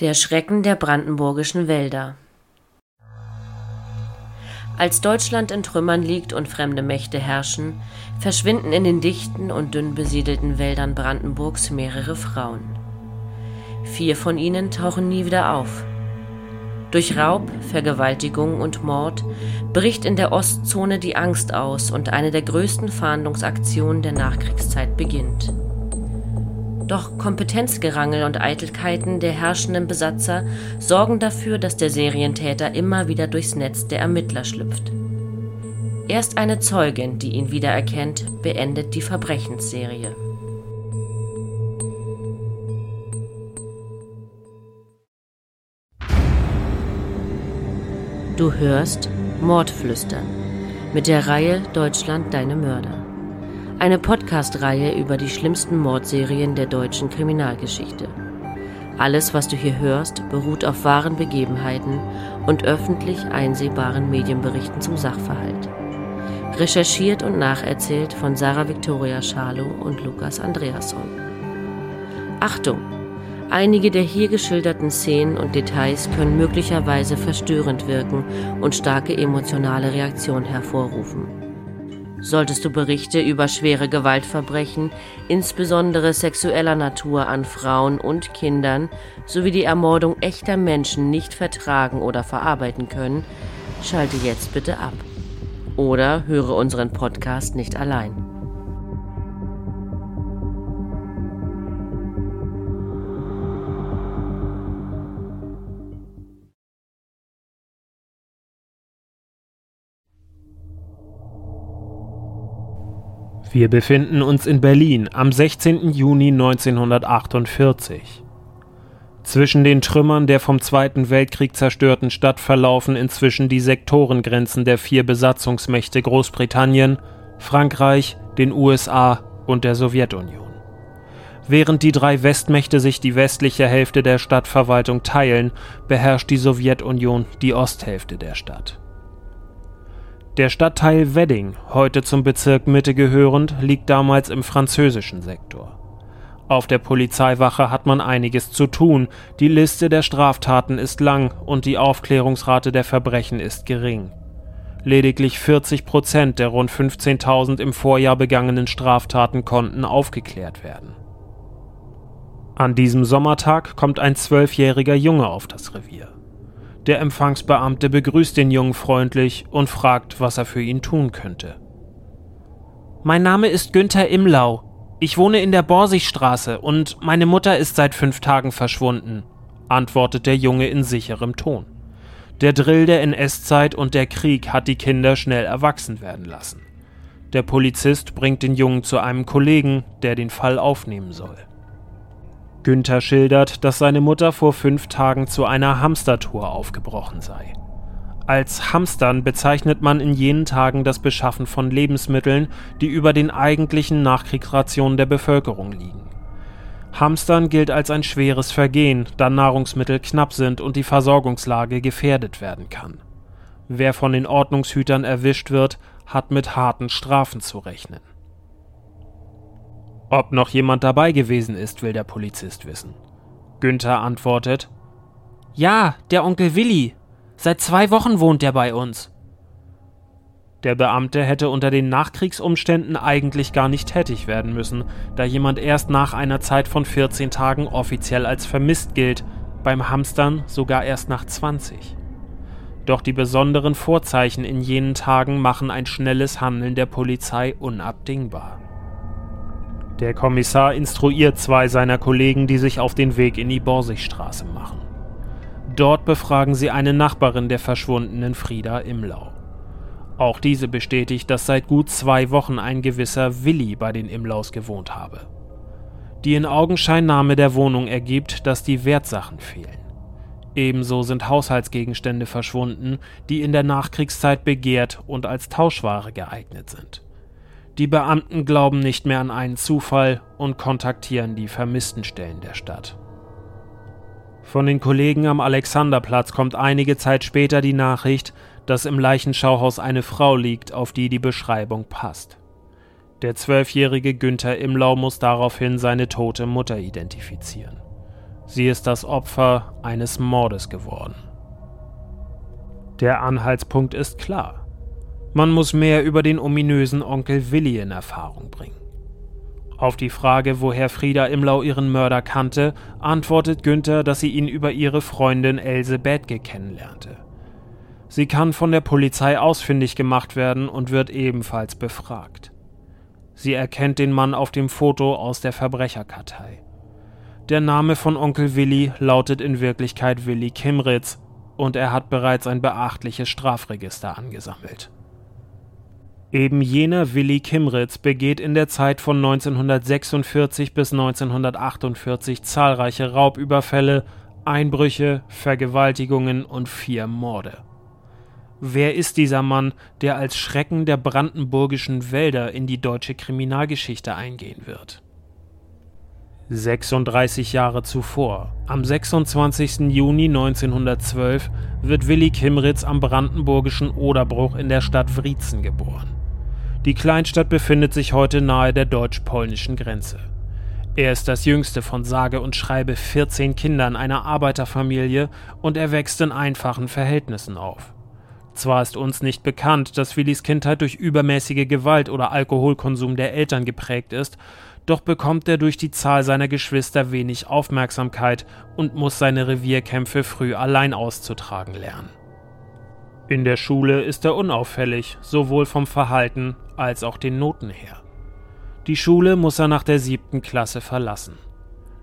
Der Schrecken der brandenburgischen Wälder. Als Deutschland in Trümmern liegt und fremde Mächte herrschen, verschwinden in den dichten und dünn besiedelten Wäldern Brandenburgs mehrere Frauen. Vier von ihnen tauchen nie wieder auf. Durch Raub, Vergewaltigung und Mord bricht in der Ostzone die Angst aus und eine der größten Fahndungsaktionen der Nachkriegszeit beginnt. Doch Kompetenzgerangel und Eitelkeiten der herrschenden Besatzer sorgen dafür, dass der Serientäter immer wieder durchs Netz der Ermittler schlüpft. Erst eine Zeugin, die ihn wiedererkennt, beendet die Verbrechensserie. Du hörst Mordflüstern mit der Reihe Deutschland deine Mörder. Eine Podcast-Reihe über die schlimmsten Mordserien der deutschen Kriminalgeschichte. Alles, was du hier hörst, beruht auf wahren Begebenheiten und öffentlich einsehbaren Medienberichten zum Sachverhalt. Recherchiert und nacherzählt von Sarah Victoria Schalow und Lukas Andreasson. Achtung! Einige der hier geschilderten Szenen und Details können möglicherweise verstörend wirken und starke emotionale Reaktionen hervorrufen. Solltest du Berichte über schwere Gewaltverbrechen, insbesondere sexueller Natur an Frauen und Kindern, sowie die Ermordung echter Menschen nicht vertragen oder verarbeiten können, schalte jetzt bitte ab. Oder höre unseren Podcast nicht allein. Wir befinden uns in Berlin am 16. Juni 1948. Zwischen den Trümmern der vom Zweiten Weltkrieg zerstörten Stadt verlaufen inzwischen die Sektorengrenzen der vier Besatzungsmächte Großbritannien, Frankreich, den USA und der Sowjetunion. Während die drei Westmächte sich die westliche Hälfte der Stadtverwaltung teilen, beherrscht die Sowjetunion die Osthälfte der Stadt. Der Stadtteil Wedding, heute zum Bezirk Mitte gehörend, liegt damals im französischen Sektor. Auf der Polizeiwache hat man einiges zu tun, die Liste der Straftaten ist lang und die Aufklärungsrate der Verbrechen ist gering. Lediglich 40 Prozent der rund 15.000 im Vorjahr begangenen Straftaten konnten aufgeklärt werden. An diesem Sommertag kommt ein zwölfjähriger Junge auf das Revier. Der Empfangsbeamte begrüßt den Jungen freundlich und fragt, was er für ihn tun könnte. Mein Name ist Günther Imlau. Ich wohne in der Borsigstraße und meine Mutter ist seit fünf Tagen verschwunden, antwortet der Junge in sicherem Ton. Der Drill der NS-Zeit und der Krieg hat die Kinder schnell erwachsen werden lassen. Der Polizist bringt den Jungen zu einem Kollegen, der den Fall aufnehmen soll. Günther schildert, dass seine Mutter vor fünf Tagen zu einer Hamstertour aufgebrochen sei. Als Hamstern bezeichnet man in jenen Tagen das Beschaffen von Lebensmitteln, die über den eigentlichen Nachkriegsrationen der Bevölkerung liegen. Hamstern gilt als ein schweres Vergehen, da Nahrungsmittel knapp sind und die Versorgungslage gefährdet werden kann. Wer von den Ordnungshütern erwischt wird, hat mit harten Strafen zu rechnen. Ob noch jemand dabei gewesen ist, will der Polizist wissen. Günther antwortet: Ja, der Onkel Willi. Seit zwei Wochen wohnt er bei uns. Der Beamte hätte unter den Nachkriegsumständen eigentlich gar nicht tätig werden müssen, da jemand erst nach einer Zeit von 14 Tagen offiziell als vermisst gilt, beim Hamstern sogar erst nach 20. Doch die besonderen Vorzeichen in jenen Tagen machen ein schnelles Handeln der Polizei unabdingbar. Der Kommissar instruiert zwei seiner Kollegen, die sich auf den Weg in die Borsigstraße machen. Dort befragen sie eine Nachbarin der verschwundenen Frieda Imlau. Auch diese bestätigt, dass seit gut zwei Wochen ein gewisser Willi bei den Imlaus gewohnt habe. Die in Augenscheinnahme der Wohnung ergibt, dass die Wertsachen fehlen. Ebenso sind Haushaltsgegenstände verschwunden, die in der Nachkriegszeit begehrt und als Tauschware geeignet sind. Die Beamten glauben nicht mehr an einen Zufall und kontaktieren die vermissten Stellen der Stadt. Von den Kollegen am Alexanderplatz kommt einige Zeit später die Nachricht, dass im Leichenschauhaus eine Frau liegt, auf die die Beschreibung passt. Der zwölfjährige Günther Imlau muss daraufhin seine tote Mutter identifizieren. Sie ist das Opfer eines Mordes geworden. Der Anhaltspunkt ist klar. Man muss mehr über den ominösen Onkel Willi in Erfahrung bringen. Auf die Frage, woher Frieda Imlau ihren Mörder kannte, antwortet Günther, dass sie ihn über ihre Freundin Else Bethke kennenlernte. Sie kann von der Polizei ausfindig gemacht werden und wird ebenfalls befragt. Sie erkennt den Mann auf dem Foto aus der Verbrecherkartei. Der Name von Onkel Willi lautet in Wirklichkeit Willi Kimritz und er hat bereits ein beachtliches Strafregister angesammelt. Eben jener Willi Kimritz begeht in der Zeit von 1946 bis 1948 zahlreiche Raubüberfälle, Einbrüche, Vergewaltigungen und vier Morde. Wer ist dieser Mann, der als Schrecken der brandenburgischen Wälder in die deutsche Kriminalgeschichte eingehen wird? 36 Jahre zuvor, am 26. Juni 1912, wird Willi Kimritz am brandenburgischen Oderbruch in der Stadt Wriezen geboren. Die Kleinstadt befindet sich heute nahe der deutsch-polnischen Grenze. Er ist das jüngste von sage und schreibe 14 Kindern einer Arbeiterfamilie und er wächst in einfachen Verhältnissen auf. Zwar ist uns nicht bekannt, dass Willis Kindheit durch übermäßige Gewalt oder Alkoholkonsum der Eltern geprägt ist, doch bekommt er durch die Zahl seiner Geschwister wenig Aufmerksamkeit und muss seine Revierkämpfe früh allein auszutragen lernen. In der Schule ist er unauffällig, sowohl vom Verhalten als auch den Noten her. Die Schule muss er nach der siebten Klasse verlassen.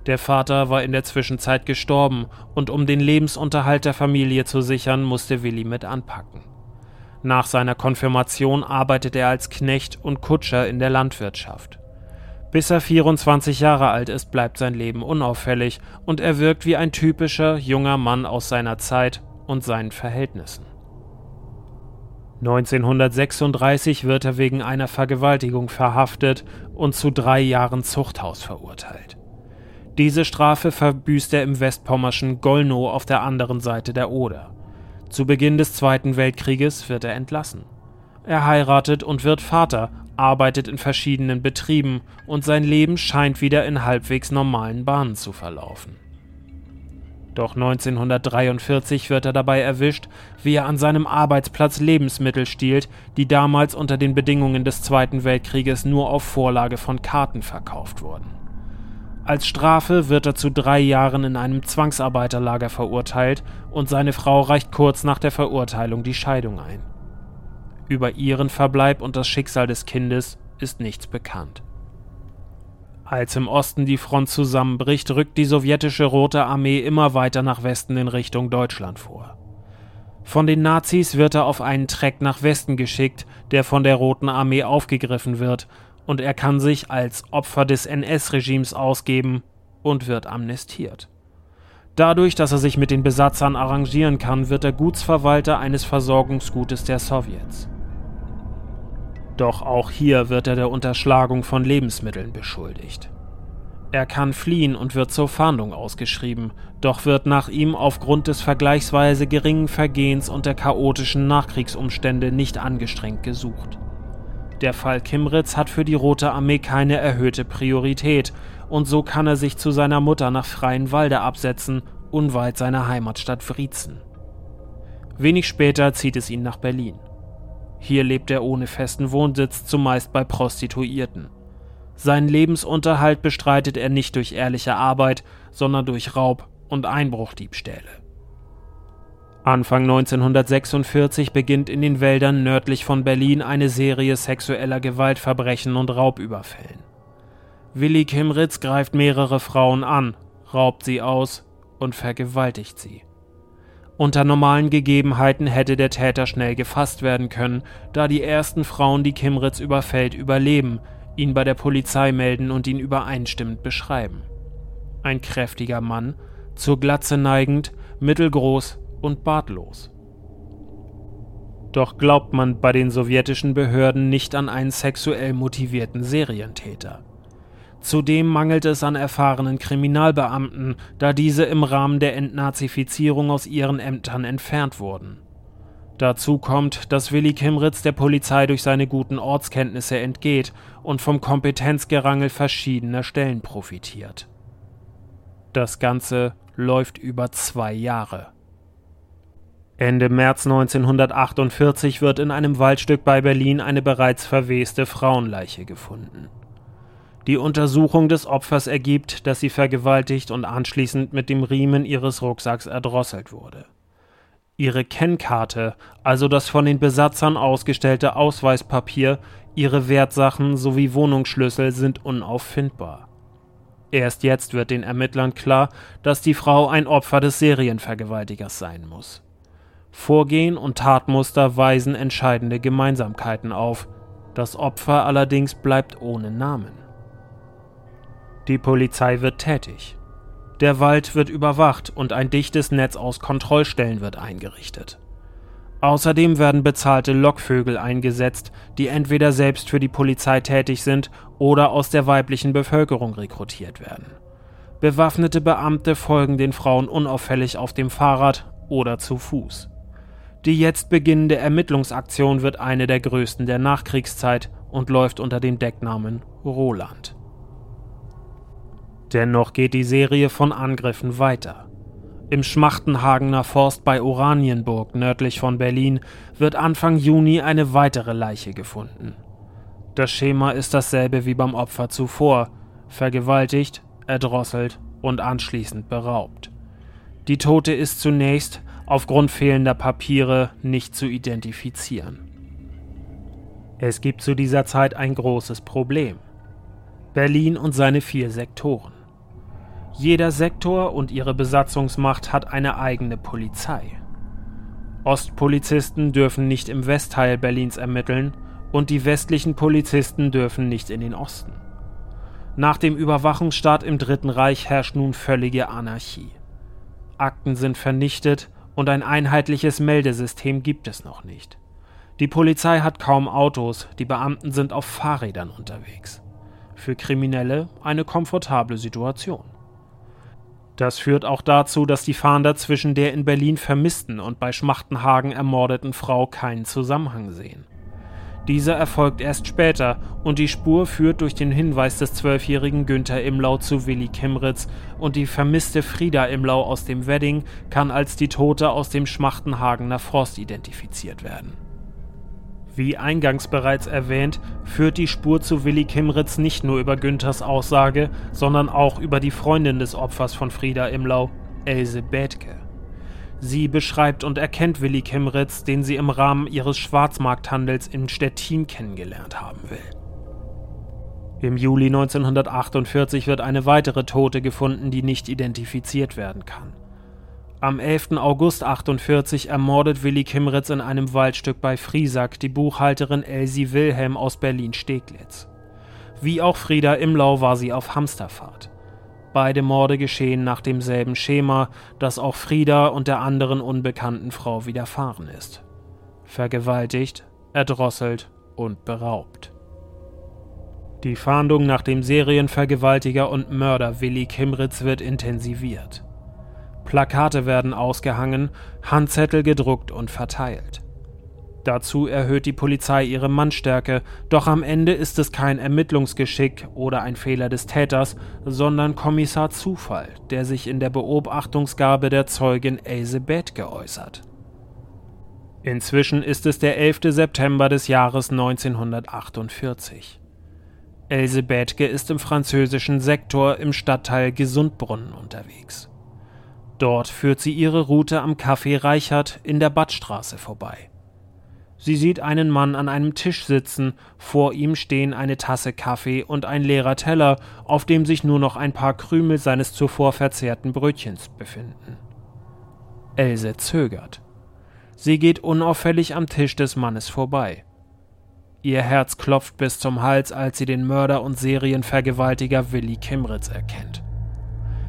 Der Vater war in der Zwischenzeit gestorben und um den Lebensunterhalt der Familie zu sichern, musste Willi mit anpacken. Nach seiner Konfirmation arbeitet er als Knecht und Kutscher in der Landwirtschaft. Bis er 24 Jahre alt ist, bleibt sein Leben unauffällig und er wirkt wie ein typischer junger Mann aus seiner Zeit und seinen Verhältnissen. 1936 wird er wegen einer Vergewaltigung verhaftet und zu drei Jahren Zuchthaus verurteilt. Diese Strafe verbüßt er im westpommerschen Gollnow auf der anderen Seite der Oder. Zu Beginn des Zweiten Weltkrieges wird er entlassen. Er heiratet und wird Vater, arbeitet in verschiedenen Betrieben und sein Leben scheint wieder in halbwegs normalen Bahnen zu verlaufen. Doch 1943 wird er dabei erwischt, wie er an seinem Arbeitsplatz Lebensmittel stiehlt, die damals unter den Bedingungen des Zweiten Weltkrieges nur auf Vorlage von Karten verkauft wurden. Als Strafe wird er zu drei Jahren in einem Zwangsarbeiterlager verurteilt und seine Frau reicht kurz nach der Verurteilung die Scheidung ein. Über ihren Verbleib und das Schicksal des Kindes ist nichts bekannt. Als im Osten die Front zusammenbricht, rückt die sowjetische Rote Armee immer weiter nach Westen in Richtung Deutschland vor. Von den Nazis wird er auf einen Treck nach Westen geschickt, der von der Roten Armee aufgegriffen wird, und er kann sich als Opfer des NS-Regimes ausgeben und wird amnestiert. Dadurch, dass er sich mit den Besatzern arrangieren kann, wird er Gutsverwalter eines Versorgungsgutes der Sowjets. Doch auch hier wird er der Unterschlagung von Lebensmitteln beschuldigt. Er kann fliehen und wird zur Fahndung ausgeschrieben, doch wird nach ihm aufgrund des vergleichsweise geringen Vergehens und der chaotischen Nachkriegsumstände nicht angestrengt gesucht. Der Fall Kimritz hat für die Rote Armee keine erhöhte Priorität, und so kann er sich zu seiner Mutter nach Freienwalde absetzen, unweit seiner Heimatstadt Wriezen. Wenig später zieht es ihn nach Berlin. Hier lebt er ohne festen Wohnsitz, zumeist bei Prostituierten. Seinen Lebensunterhalt bestreitet er nicht durch ehrliche Arbeit, sondern durch Raub und Einbruchdiebstähle. Anfang 1946 beginnt in den Wäldern nördlich von Berlin eine Serie sexueller Gewaltverbrechen und Raubüberfällen. Willi Kimritz greift mehrere Frauen an, raubt sie aus und vergewaltigt sie. Unter normalen Gegebenheiten hätte der Täter schnell gefasst werden können, da die ersten Frauen, die Kimritz überfällt, überleben, ihn bei der Polizei melden und ihn übereinstimmend beschreiben. Ein kräftiger Mann, zur Glatze neigend, mittelgroß und bartlos. Doch glaubt man bei den sowjetischen Behörden nicht an einen sexuell motivierten Serientäter. Zudem mangelt es an erfahrenen Kriminalbeamten, da diese im Rahmen der Entnazifizierung aus ihren Ämtern entfernt wurden. Dazu kommt, dass Willi Kimritz der Polizei durch seine guten Ortskenntnisse entgeht und vom Kompetenzgerangel verschiedener Stellen profitiert. Das Ganze läuft über zwei Jahre. Ende März 1948 wird in einem Waldstück bei Berlin eine bereits verweste Frauenleiche gefunden. Die Untersuchung des Opfers ergibt, dass sie vergewaltigt und anschließend mit dem Riemen ihres Rucksacks erdrosselt wurde. Ihre Kennkarte, also das von den Besatzern ausgestellte Ausweispapier, ihre Wertsachen sowie Wohnungsschlüssel sind unauffindbar. Erst jetzt wird den Ermittlern klar, dass die Frau ein Opfer des Serienvergewaltigers sein muss. Vorgehen und Tatmuster weisen entscheidende Gemeinsamkeiten auf. Das Opfer allerdings bleibt ohne Namen. Die Polizei wird tätig. Der Wald wird überwacht und ein dichtes Netz aus Kontrollstellen wird eingerichtet. Außerdem werden bezahlte Lockvögel eingesetzt, die entweder selbst für die Polizei tätig sind oder aus der weiblichen Bevölkerung rekrutiert werden. Bewaffnete Beamte folgen den Frauen unauffällig auf dem Fahrrad oder zu Fuß. Die jetzt beginnende Ermittlungsaktion wird eine der größten der Nachkriegszeit und läuft unter dem Decknamen Roland. Dennoch geht die Serie von Angriffen weiter. Im Schmachtenhagener Forst bei Oranienburg nördlich von Berlin wird Anfang Juni eine weitere Leiche gefunden. Das Schema ist dasselbe wie beim Opfer zuvor: vergewaltigt, erdrosselt und anschließend beraubt. Die Tote ist zunächst aufgrund fehlender Papiere nicht zu identifizieren. Es gibt zu dieser Zeit ein großes Problem. Berlin und seine vier Sektoren. Jeder Sektor und ihre Besatzungsmacht hat eine eigene Polizei. Ostpolizisten dürfen nicht im Westteil Berlins ermitteln und die westlichen Polizisten dürfen nicht in den Osten. Nach dem Überwachungsstaat im Dritten Reich herrscht nun völlige Anarchie. Akten sind vernichtet und ein einheitliches Meldesystem gibt es noch nicht. Die Polizei hat kaum Autos, die Beamten sind auf Fahrrädern unterwegs. Für Kriminelle eine komfortable Situation. Das führt auch dazu, dass die Fahnder zwischen der in Berlin vermissten und bei Schmachtenhagen ermordeten Frau keinen Zusammenhang sehen. Dieser erfolgt erst später und die Spur führt durch den Hinweis des zwölfjährigen Günther Imlau zu Willi Kimritz und die vermisste Frieda Imlau aus dem Wedding kann als die Tote aus dem Schmachtenhagener Frost identifiziert werden. Wie eingangs bereits erwähnt, führt die Spur zu Willi Kimritz nicht nur über Günthers Aussage, sondern auch über die Freundin des Opfers von Frieda Imlau, Else Bethke. Sie beschreibt und erkennt Willi Kimritz, den sie im Rahmen ihres Schwarzmarkthandels in Stettin kennengelernt haben will. Im Juli 1948 wird eine weitere Tote gefunden, die nicht identifiziert werden kann. Am 11. August 48 ermordet Willi Kimritz in einem Waldstück bei Friesack die Buchhalterin Elsie Wilhelm aus Berlin-Steglitz. Wie auch Frieda Imlau war sie auf Hamsterfahrt. Beide Morde geschehen nach demselben Schema, das auch Frieda und der anderen unbekannten Frau widerfahren ist. Vergewaltigt, erdrosselt und beraubt. Die Fahndung nach dem Serienvergewaltiger und Mörder Willi Kimritz wird intensiviert. Plakate werden ausgehangen, Handzettel gedruckt und verteilt. Dazu erhöht die Polizei ihre Mannstärke, doch am Ende ist es kein Ermittlungsgeschick oder ein Fehler des Täters, sondern Kommissar Zufall, der sich in der Beobachtungsgabe der Zeugin Else Beth geäußert. Inzwischen ist es der 11. September des Jahres 1948. Else Bethke ist im französischen Sektor im Stadtteil Gesundbrunnen unterwegs. Dort führt sie ihre Route am Café Reichert in der Badstraße vorbei. Sie sieht einen Mann an einem Tisch sitzen, vor ihm stehen eine Tasse Kaffee und ein leerer Teller, auf dem sich nur noch ein paar Krümel seines zuvor verzehrten Brötchens befinden. Else zögert. Sie geht unauffällig am Tisch des Mannes vorbei. Ihr Herz klopft bis zum Hals, als sie den Mörder und Serienvergewaltiger Willi Kimritz erkennt.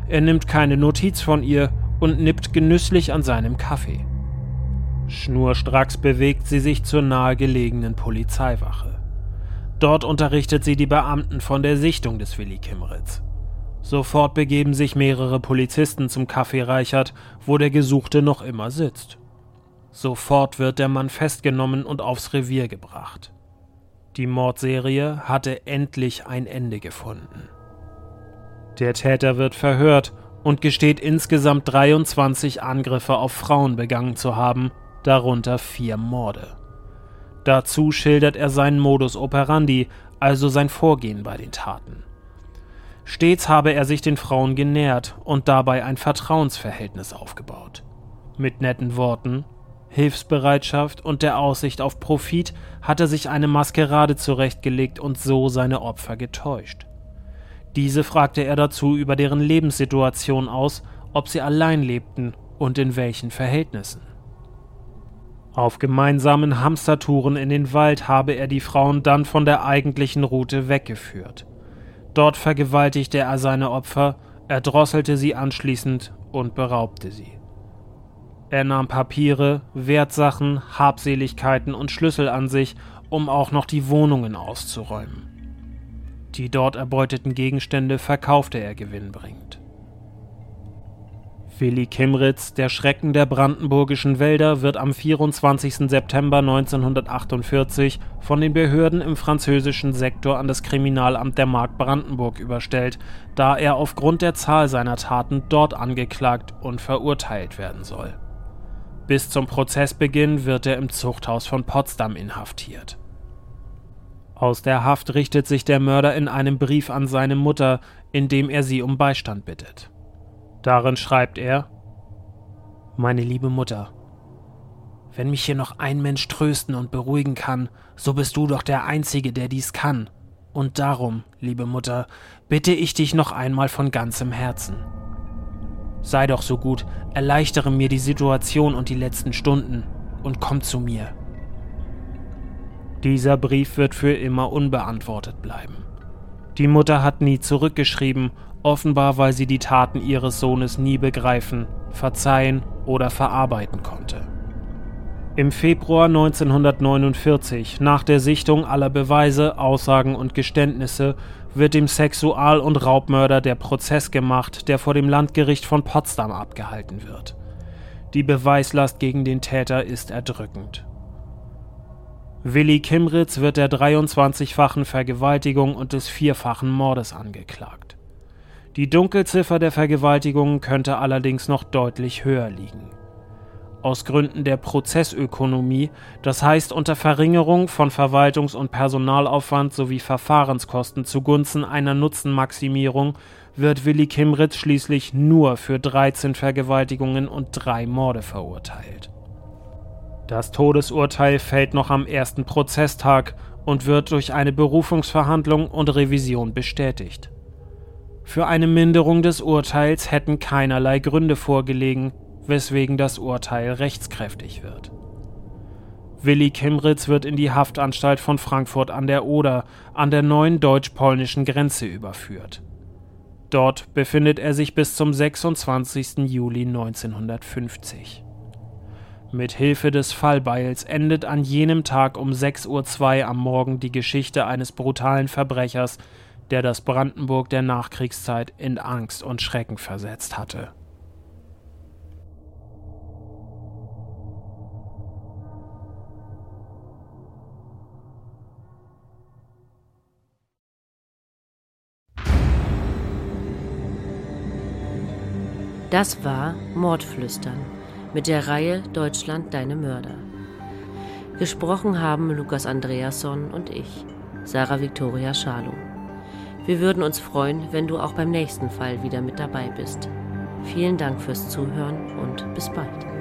Er nimmt keine Notiz von ihr und nippt genüsslich an seinem Kaffee. Schnurstracks bewegt sie sich zur nahegelegenen Polizeiwache. Dort unterrichtet sie die Beamten von der Sichtung des Willi Kimritz. Sofort begeben sich mehrere Polizisten zum Café Reichert, wo der Gesuchte noch immer sitzt. Sofort wird der Mann festgenommen und aufs Revier gebracht. Die Mordserie hatte endlich ein Ende gefunden. Der Täter wird verhört und gesteht insgesamt 23 Angriffe auf Frauen begangen zu haben, darunter vier Morde. Dazu schildert er seinen Modus operandi, also sein Vorgehen bei den Taten. Stets habe er sich den Frauen genähert und dabei ein Vertrauensverhältnis aufgebaut. Mit netten Worten, Hilfsbereitschaft und der Aussicht auf Profit hat er sich eine Maskerade zurechtgelegt und so seine Opfer getäuscht. Diese fragte er dazu über deren Lebenssituation aus, ob sie allein lebten und in welchen Verhältnissen. Auf gemeinsamen Hamstertouren in den Wald habe er die Frauen dann von der eigentlichen Route weggeführt. Dort vergewaltigte er seine Opfer, erdrosselte sie anschließend und beraubte sie. Er nahm Papiere, Wertsachen, Habseligkeiten und Schlüssel an sich, um auch noch die Wohnungen auszuräumen. Die dort erbeuteten Gegenstände verkaufte er gewinnbringend. Willi Kimritz, der Schrecken der brandenburgischen Wälder, wird am 24. September 1948 von den Behörden im französischen Sektor an das Kriminalamt der Mark Brandenburg überstellt, da er aufgrund der Zahl seiner Taten dort angeklagt und verurteilt werden soll. Bis zum Prozessbeginn wird er im Zuchthaus von Potsdam inhaftiert. Aus der Haft richtet sich der Mörder in einem Brief an seine Mutter, in dem er sie um Beistand bittet. Darin schreibt er Meine liebe Mutter, wenn mich hier noch ein Mensch trösten und beruhigen kann, so bist du doch der Einzige, der dies kann. Und darum, liebe Mutter, bitte ich dich noch einmal von ganzem Herzen. Sei doch so gut, erleichtere mir die Situation und die letzten Stunden und komm zu mir. Dieser Brief wird für immer unbeantwortet bleiben. Die Mutter hat nie zurückgeschrieben offenbar weil sie die Taten ihres Sohnes nie begreifen, verzeihen oder verarbeiten konnte. Im Februar 1949, nach der Sichtung aller Beweise, Aussagen und Geständnisse, wird dem Sexual- und Raubmörder der Prozess gemacht, der vor dem Landgericht von Potsdam abgehalten wird. Die Beweislast gegen den Täter ist erdrückend. Willi Kimritz wird der 23-fachen Vergewaltigung und des vierfachen Mordes angeklagt. Die Dunkelziffer der Vergewaltigungen könnte allerdings noch deutlich höher liegen. Aus Gründen der Prozessökonomie, das heißt unter Verringerung von Verwaltungs- und Personalaufwand sowie Verfahrenskosten zugunsten einer Nutzenmaximierung, wird Willi Kimritz schließlich nur für 13 Vergewaltigungen und drei Morde verurteilt. Das Todesurteil fällt noch am ersten Prozesstag und wird durch eine Berufungsverhandlung und Revision bestätigt. Für eine Minderung des Urteils hätten keinerlei Gründe vorgelegen, weswegen das Urteil rechtskräftig wird. Willi Kimritz wird in die Haftanstalt von Frankfurt an der Oder an der neuen deutsch-polnischen Grenze überführt. Dort befindet er sich bis zum 26. Juli 1950. Mit Hilfe des Fallbeils endet an jenem Tag um 6.02 Uhr am Morgen die Geschichte eines brutalen Verbrechers, der das Brandenburg der Nachkriegszeit in Angst und Schrecken versetzt hatte. Das war Mordflüstern mit der Reihe Deutschland deine Mörder. Gesprochen haben Lukas Andreasson und ich, Sarah Victoria Schalow. Wir würden uns freuen, wenn du auch beim nächsten Fall wieder mit dabei bist. Vielen Dank fürs Zuhören und bis bald.